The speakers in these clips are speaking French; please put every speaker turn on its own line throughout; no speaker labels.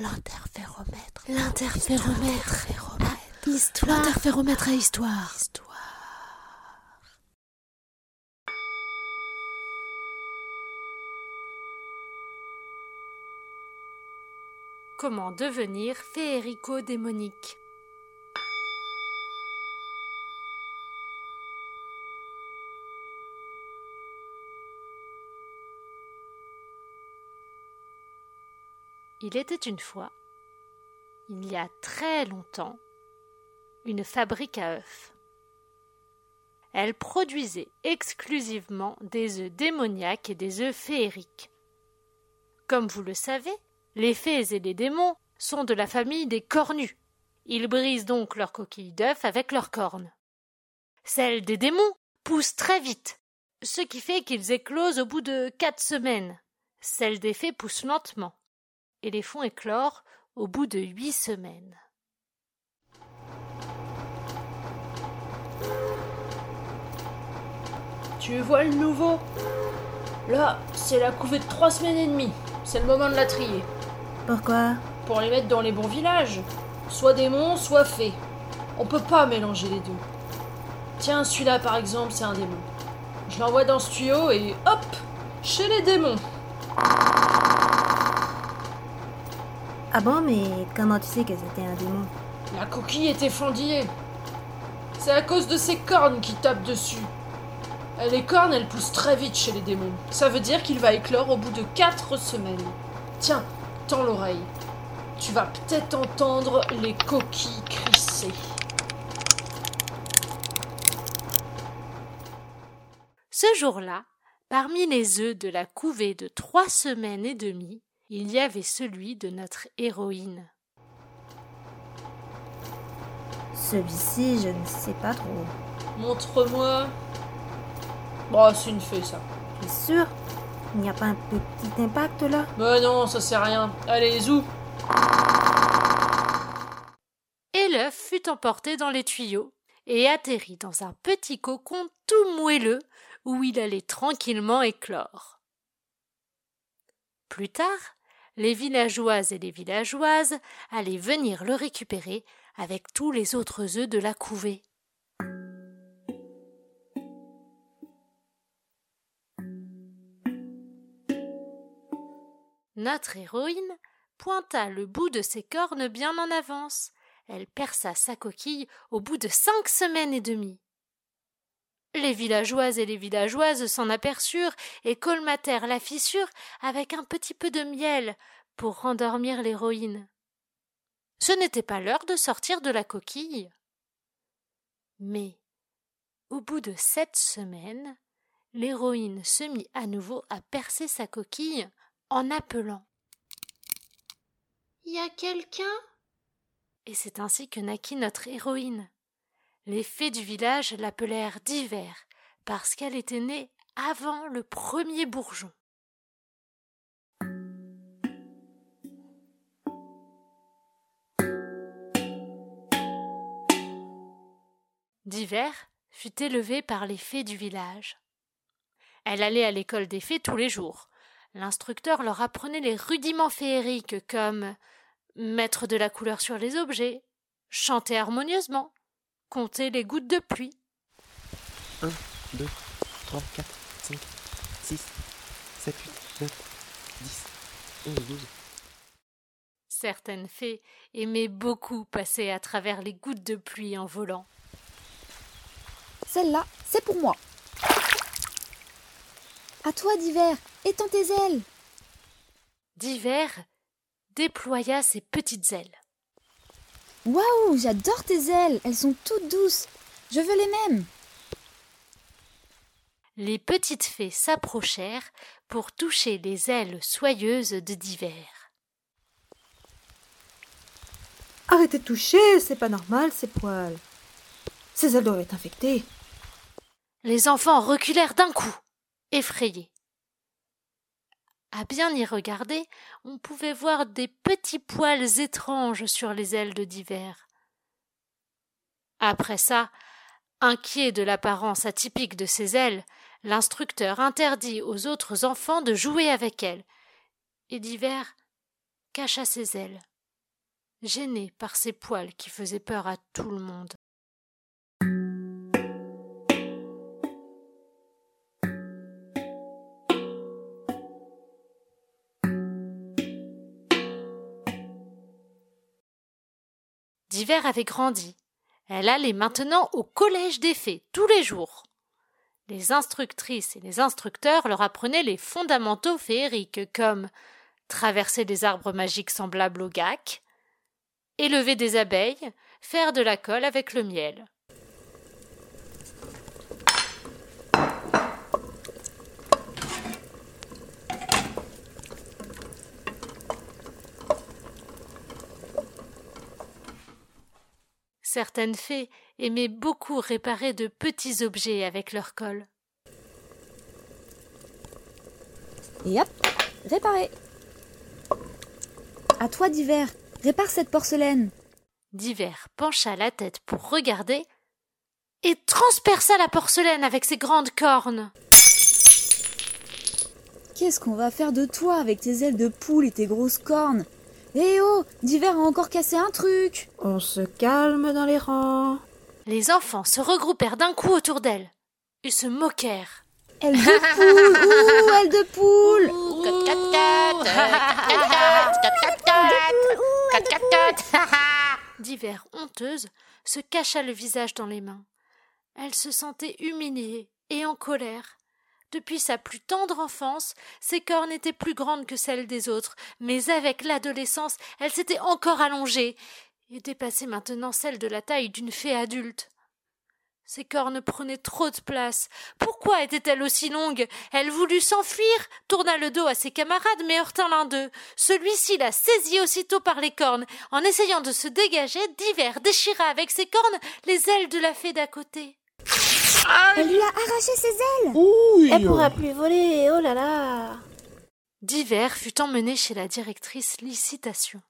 L'interféromètre.
L'interféromètre.
Histoire.
L'interféromètre à histoire.
Comment devenir féérico-démonique Il était une fois, il y a très longtemps, une fabrique à œufs. Elle produisait exclusivement des œufs démoniaques et des œufs féeriques. Comme vous le savez, les fées et les démons sont de la famille des cornus. Ils brisent donc leurs coquilles d'œufs avec leurs cornes. Celles des démons poussent très vite, ce qui fait qu'ils éclosent au bout de quatre semaines. Celles des fées poussent lentement et les font éclore au bout de huit semaines.
Tu vois le nouveau? Là, c'est la couvée de trois semaines et demie. C'est le moment de la trier.
Pourquoi?
Pour les mettre dans les bons villages. Soit démon, soit fée. On peut pas mélanger les deux. Tiens, celui-là par exemple, c'est un démon. Je l'envoie dans ce tuyau et hop Chez les démons
Ah bon, mais comment tu sais que c'était un démon?
La coquille était fendillée. C'est à cause de ses cornes qui tapent dessus. Les cornes, elles poussent très vite chez les démons. Ça veut dire qu'il va éclore au bout de quatre semaines. Tiens, tends l'oreille. Tu vas peut-être entendre les coquilles crisser.
Ce jour-là, parmi les œufs de la couvée de trois semaines et demie, il y avait celui de notre héroïne.
Celui-ci, je ne sais pas trop.
Montre-moi. Bon, c'est une fée, ça.
Tu es sûr? Il n'y a pas un petit impact là?
Mais non, ça sert à rien. Allez, zou
Et l'œuf fut emporté dans les tuyaux et atterrit dans un petit cocon tout moelleux où il allait tranquillement éclore. Plus tard, les villageoises et les villageoises allaient venir le récupérer avec tous les autres œufs de la couvée. Notre héroïne pointa le bout de ses cornes bien en avance. Elle perça sa coquille au bout de cinq semaines et demie. Les villageoises et les villageoises s'en aperçurent et colmatèrent la fissure avec un petit peu de miel pour rendormir l'héroïne. Ce n'était pas l'heure de sortir de la coquille. Mais, au bout de sept semaines, l'héroïne se mit à nouveau à percer sa coquille en appelant. Y a quelqu'un? Et c'est ainsi que naquit notre héroïne. Les fées du village l'appelèrent d'hiver parce qu'elle était née avant le premier bourgeon. D'hiver fut élevée par les fées du village. Elle allait à l'école des fées tous les jours. L'instructeur leur apprenait les rudiments féeriques comme mettre de la couleur sur les objets, chanter harmonieusement, compter les gouttes de pluie.
1, 2, 3, 4, 5, 6, 7, 8, 9, 10, 11, 12.
Certaines fées aimaient beaucoup passer à travers les gouttes de pluie en volant.
Celle-là, c'est pour moi. À toi, d'hiver, étends tes ailes.
D'hiver déploya ses petites ailes.
Waouh, j'adore tes ailes, elles sont toutes douces. Je veux les mêmes.
Les petites fées s'approchèrent pour toucher les ailes soyeuses de d'hiver.
Arrêtez de toucher, c'est pas normal ces poils. Ces ailes doivent être infectées.
Les enfants reculèrent d'un coup, effrayés. À bien y regarder, on pouvait voir des petits poils étranges sur les ailes de d'hiver. Après ça, inquiet de l'apparence atypique de ces ailes, l'instructeur interdit aux autres enfants de jouer avec elles, et d'hiver cacha ses ailes gêné par ses poils qui faisaient peur à tout le monde. D'hiver avait grandi. Elle allait maintenant au collège des fées tous les jours. Les instructrices et les instructeurs leur apprenaient les fondamentaux féeriques comme traverser des arbres magiques semblables aux gacs, élever des abeilles, faire de la colle avec le miel. Certaines fées aimaient beaucoup réparer de petits objets avec leur colle.
Et hop, réparé. À toi d'hiver, répare cette porcelaine.
Diver pencha la tête pour regarder et transperça la porcelaine avec ses grandes cornes.
Qu'est-ce qu'on va faire de toi avec tes ailes de poule et tes grosses cornes? Eh oh, d'hiver a encore cassé un truc.
On se calme dans les rangs.
Les enfants se regroupèrent d'un coup autour d'elle et se moquèrent.
Aile de poule, ouh, aile de poule.
D'hiver honteuse se cacha le visage dans les mains. Elle se sentait humiliée et en colère. Depuis sa plus tendre enfance, ses cornes étaient plus grandes que celles des autres, mais avec l'adolescence, elles s'étaient encore allongées et dépassaient maintenant celles de la taille d'une fée adulte. Ses cornes prenaient trop de place. Pourquoi étaient-elles aussi longues? Elle voulut s'enfuir, tourna le dos à ses camarades, mais heurta l'un d'eux. Celui-ci la saisit aussitôt par les cornes. En essayant de se dégager, Divers déchira avec ses cornes les ailes de la fée d'à côté.
Elle lui a arraché ses ailes.
Ouh
Elle pourra plus voler, oh là là
Divers fut emmené chez la directrice Licitation.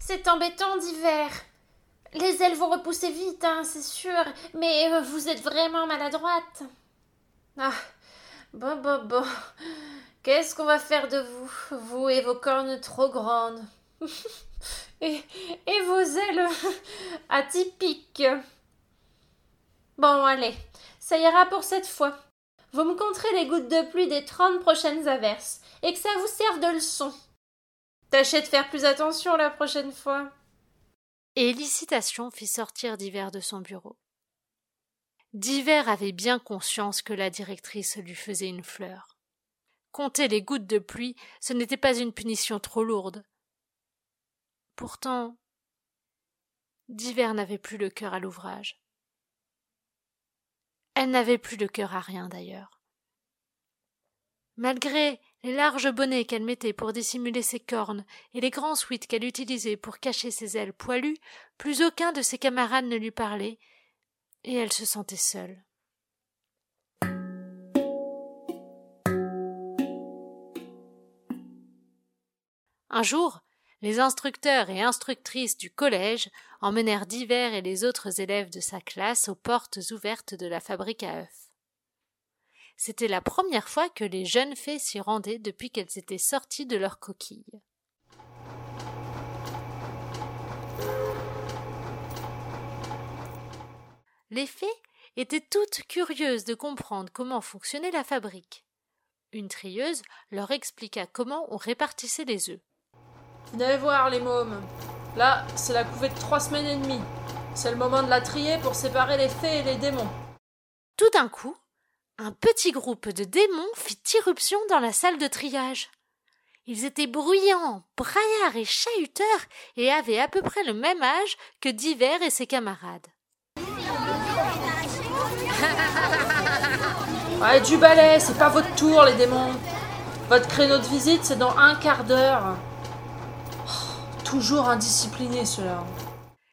C'est embêtant d'hiver. Les ailes vont repousser vite, hein, c'est sûr, mais euh, vous êtes vraiment maladroite. Ah, bon, bon, bon. Qu'est-ce qu'on va faire de vous, vous et vos cornes trop grandes? Et, et vos ailes atypiques? Bon, allez, ça ira pour cette fois. Vous me compterez les gouttes de pluie des trente prochaines averses, et que ça vous serve de leçon. Tâchez de faire plus attention la prochaine fois.
Et Licitation fit sortir Divers de son bureau. Divers avait bien conscience que la directrice lui faisait une fleur. Compter les gouttes de pluie, ce n'était pas une punition trop lourde. Pourtant, Divers n'avait plus le cœur à l'ouvrage. Elle n'avait plus le cœur à rien d'ailleurs. Malgré les larges bonnets qu'elle mettait pour dissimuler ses cornes et les grands sweats qu'elle utilisait pour cacher ses ailes poilues, plus aucun de ses camarades ne lui parlait, et elle se sentait seule. Un jour, les instructeurs et instructrices du collège emmenèrent Divers et les autres élèves de sa classe aux portes ouvertes de la fabrique à œufs. C'était la première fois que les jeunes fées s'y rendaient depuis qu'elles étaient sorties de leur coquille. Les fées étaient toutes curieuses de comprendre comment fonctionnait la fabrique. Une trieuse leur expliqua comment on répartissait les œufs.
Venez voir les mômes. Là, c'est la couvée de trois semaines et demie. C'est le moment de la trier pour séparer les fées et les démons.
Tout d'un coup, un petit groupe de démons fit irruption dans la salle de triage. Ils étaient bruyants, braillards et chahuteurs et avaient à peu près le même âge que Divers et ses camarades.
Ouais, du balai, c'est pas votre tour, les démons. Votre créneau de visite, c'est dans un quart d'heure. Toujours indisciplinés, ceux-là.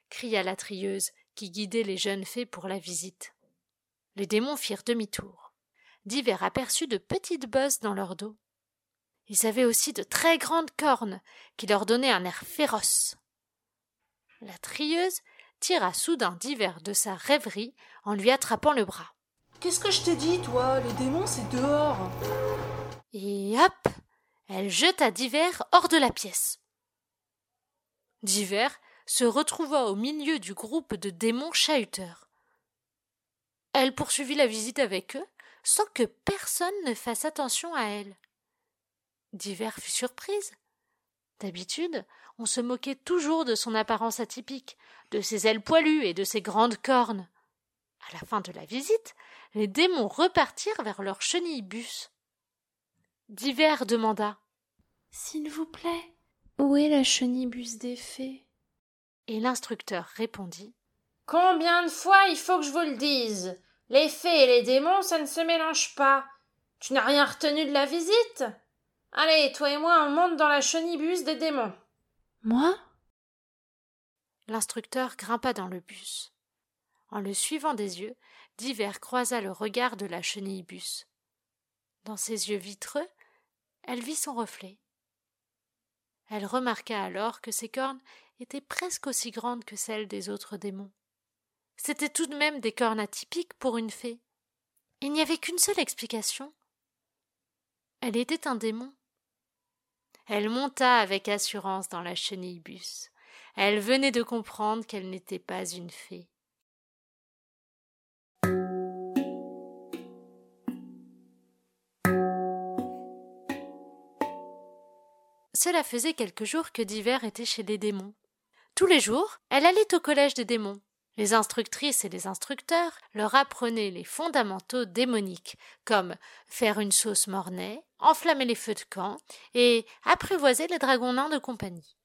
cria la trieuse qui guidait les jeunes fées pour la visite. Les démons firent demi-tour. Divers aperçut de petites bosses dans leur dos. Ils avaient aussi de très grandes cornes qui leur donnaient un air féroce. La trieuse tira soudain Divers de sa rêverie en lui attrapant le bras.
Qu'est-ce que je t'ai dit, toi? Les démons, c'est dehors.
Et hop Elle jeta Divers hors de la pièce. Diver se retrouva au milieu du groupe de démons chahuteurs. Elle poursuivit la visite avec eux sans que personne ne fasse attention à elle. Diver fut surprise. D'habitude, on se moquait toujours de son apparence atypique, de ses ailes poilues et de ses grandes cornes. À la fin de la visite, les démons repartirent vers leur chenillebus. Diver demanda
S'il vous plaît, où est la chenillebus des fées?
Et l'instructeur répondit
Combien de fois il faut que je vous le dise? Les fées et les démons, ça ne se mélange pas. Tu n'as rien retenu de la visite? Allez, toi et moi, on monte dans la chenillebus des démons.
Moi?
L'instructeur grimpa dans le bus. En le suivant des yeux, Diver croisa le regard de la chenillebus. Dans ses yeux vitreux, elle vit son reflet. Elle remarqua alors que ses cornes étaient presque aussi grandes que celles des autres démons. C'étaient tout de même des cornes atypiques pour une fée. Il n'y avait qu'une seule explication. Elle était un démon. Elle monta avec assurance dans la chenillebus. Elle venait de comprendre qu'elle n'était pas une fée. Cela faisait quelques jours que Diver était chez les démons. Tous les jours, elle allait au collège des démons. Les instructrices et les instructeurs leur apprenaient les fondamentaux démoniques, comme faire une sauce mornay, enflammer les feux de camp et apprivoiser les dragons nains de compagnie.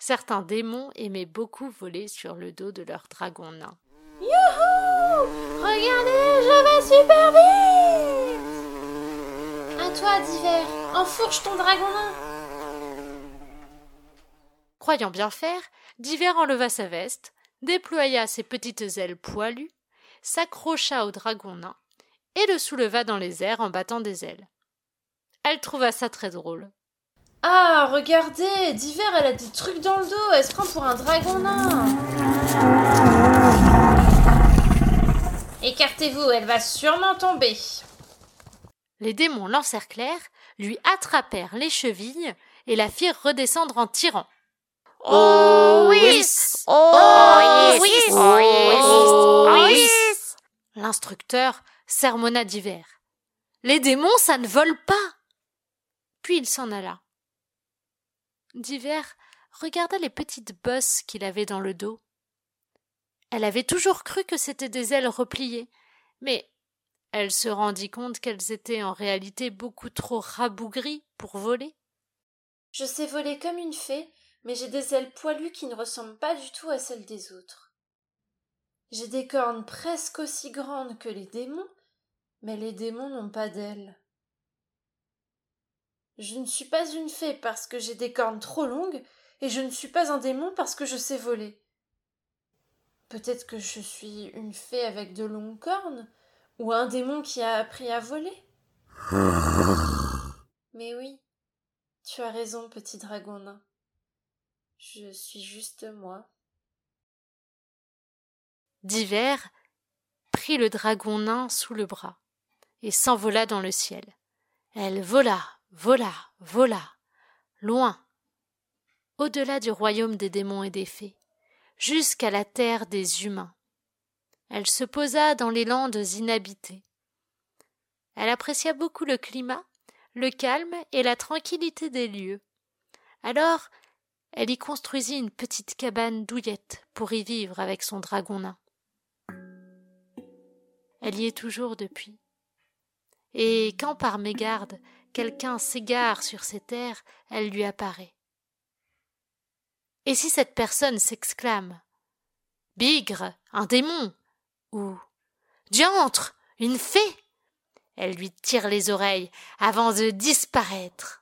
Certains démons aimaient beaucoup voler sur le dos de leurs dragons nains.
Super vite À toi, Diver, enfourche ton dragon nain
Croyant bien faire, Diver enleva sa veste, déploya ses petites ailes poilues, s'accrocha au dragon nain et le souleva dans les airs en battant des ailes. Elle trouva ça très drôle.
Ah, regardez, Diver, elle a des trucs dans le dos, elle se prend pour un dragon nain Écartez-vous, elle va sûrement tomber.
Les démons l'encerclèrent, lui attrapèrent les chevilles et la firent redescendre en tirant.
Oh oui Oh oui
Oh yes L'instructeur sermonna Diver. Les démons, ça ne vole pas. Puis il s'en alla. Diver regarda les petites bosses qu'il avait dans le dos. Elle avait toujours cru que c'étaient des ailes repliées, mais elle se rendit compte qu'elles étaient en réalité beaucoup trop rabougries pour voler.
Je sais voler comme une fée, mais j'ai des ailes poilues qui ne ressemblent pas du tout à celles des autres. J'ai des cornes presque aussi grandes que les démons, mais les démons n'ont pas d'ailes. Je ne suis pas une fée parce que j'ai des cornes trop longues, et je ne suis pas un démon parce que je sais voler. Peut-être que je suis une fée avec de longues cornes, ou un démon qui a appris à voler. Mais oui, tu as raison, petit dragon nain. Je suis juste moi.
Diver prit le dragon nain sous le bras et s'envola dans le ciel. Elle vola, vola, vola, loin, au-delà du royaume des démons et des fées, jusqu'à la terre des humains. Elle se posa dans les landes inhabitées. Elle apprécia beaucoup le climat, le calme et la tranquillité des lieux. Alors, elle y construisit une petite cabane douillette pour y vivre avec son dragon nain. Elle y est toujours depuis. Et quand par mégarde quelqu'un s'égare sur ces terres, elle lui apparaît. Et si cette personne s'exclame Bigre, un démon ou Diantre, une fée elle lui tire les oreilles avant de disparaître.